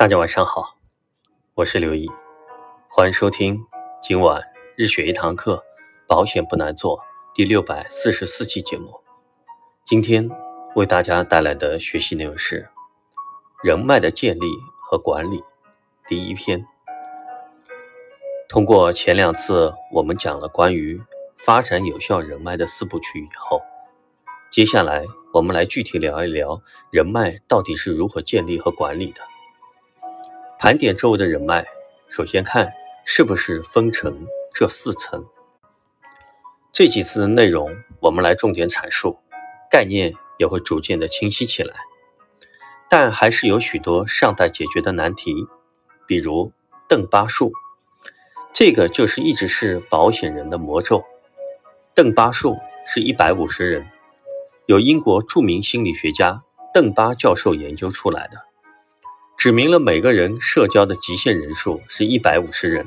大家晚上好，我是刘毅，欢迎收听今晚日学一堂课，保险不难做第六百四十四期节目。今天为大家带来的学习内容是人脉的建立和管理第一篇。通过前两次我们讲了关于发展有效人脉的四部曲以后，接下来我们来具体聊一聊人脉到底是如何建立和管理的。盘点周围的人脉，首先看是不是分成这四层。这几次的内容，我们来重点阐述，概念也会逐渐的清晰起来。但还是有许多尚待解决的难题，比如邓巴数，这个就是一直是保险人的魔咒。邓巴数是一百五十人，由英国著名心理学家邓巴教授研究出来的。指明了每个人社交的极限人数是一百五十人，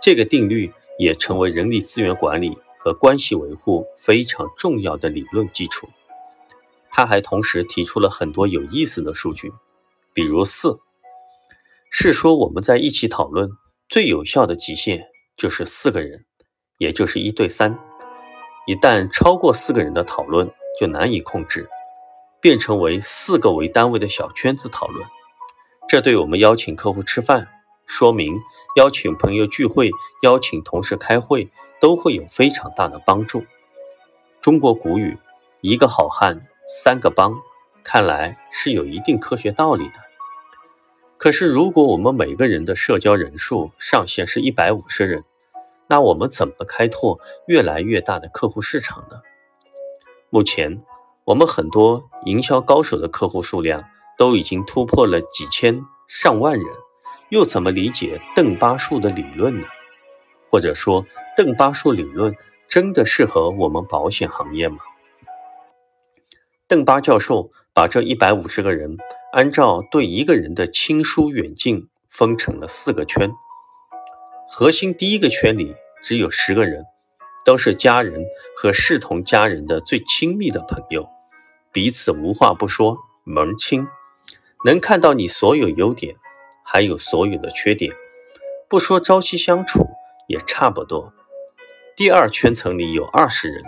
这个定律也成为人力资源管理和关系维护非常重要的理论基础。他还同时提出了很多有意思的数据，比如四，是说我们在一起讨论最有效的极限就是四个人，也就是一对三。一旦超过四个人的讨论就难以控制，变成为四个为单位的小圈子讨论。这对我们邀请客户吃饭、说明邀请朋友聚会、邀请同事开会都会有非常大的帮助。中国古语“一个好汉三个帮”，看来是有一定科学道理的。可是，如果我们每个人的社交人数上限是一百五十人，那我们怎么开拓越来越大的客户市场呢？目前，我们很多营销高手的客户数量。都已经突破了几千上万人，又怎么理解邓巴数的理论呢？或者说，邓巴数理论真的适合我们保险行业吗？邓巴教授把这一百五十个人按照对一个人的亲疏远近分成了四个圈，核心第一个圈里只有十个人，都是家人和视同家人的最亲密的朋友，彼此无话不说，门亲。能看到你所有优点，还有所有的缺点，不说朝夕相处也差不多。第二圈层里有二十人，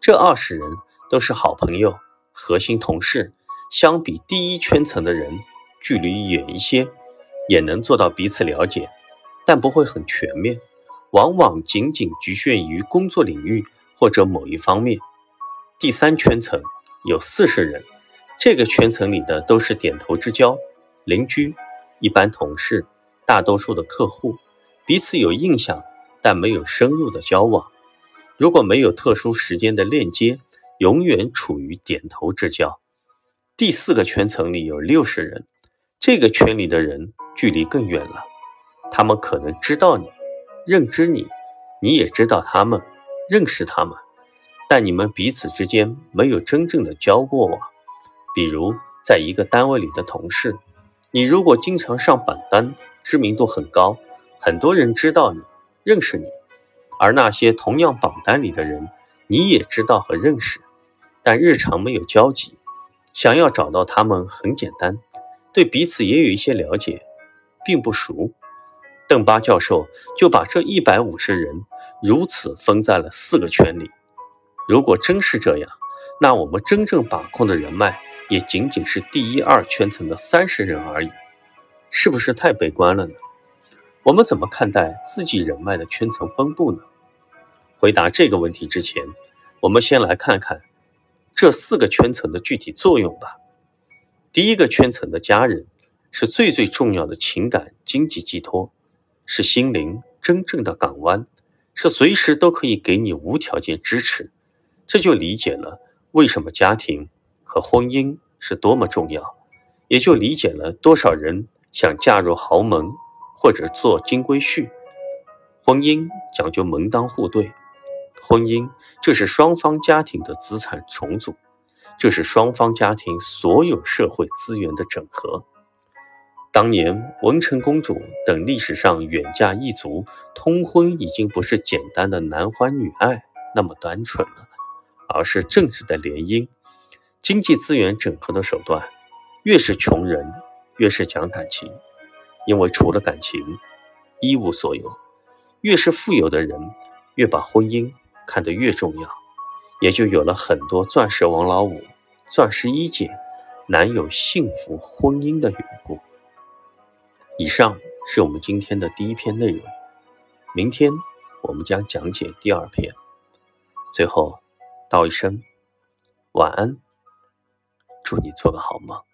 这二十人都是好朋友、核心同事。相比第一圈层的人，距离远一些，也能做到彼此了解，但不会很全面，往往仅仅局限于工作领域或者某一方面。第三圈层有四十人。这个圈层里的都是点头之交，邻居、一般同事、大多数的客户，彼此有印象，但没有深入的交往。如果没有特殊时间的链接，永远处于点头之交。第四个圈层里有六十人，这个圈里的人距离更远了，他们可能知道你，认知你，你也知道他们，认识他们，但你们彼此之间没有真正的交过往。比如，在一个单位里的同事，你如果经常上榜单，知名度很高，很多人知道你，认识你；而那些同样榜单里的人，你也知道和认识，但日常没有交集，想要找到他们很简单，对彼此也有一些了解，并不熟。邓巴教授就把这一百五十人如此分在了四个圈里。如果真是这样，那我们真正把控的人脉。也仅仅是第一二圈层的三十人而已，是不是太悲观了呢？我们怎么看待自己人脉的圈层分布呢？回答这个问题之前，我们先来看看这四个圈层的具体作用吧。第一个圈层的家人是最最重要的情感经济寄托，是心灵真正的港湾，是随时都可以给你无条件支持。这就理解了为什么家庭。和婚姻是多么重要，也就理解了多少人想嫁入豪门或者做金龟婿。婚姻讲究门当户对，婚姻就是双方家庭的资产重组，就是双方家庭所有社会资源的整合。当年文成公主等历史上远嫁异族，通婚已经不是简单的男欢女爱那么单纯了，而是政治的联姻。经济资源整合的手段，越是穷人，越是讲感情，因为除了感情，一无所有。越是富有的人，越把婚姻看得越重要，也就有了很多钻石王老五、钻石一姐难有幸福婚姻的缘故。以上是我们今天的第一篇内容，明天我们将讲解第二篇。最后道一声晚安，祝你做个好梦。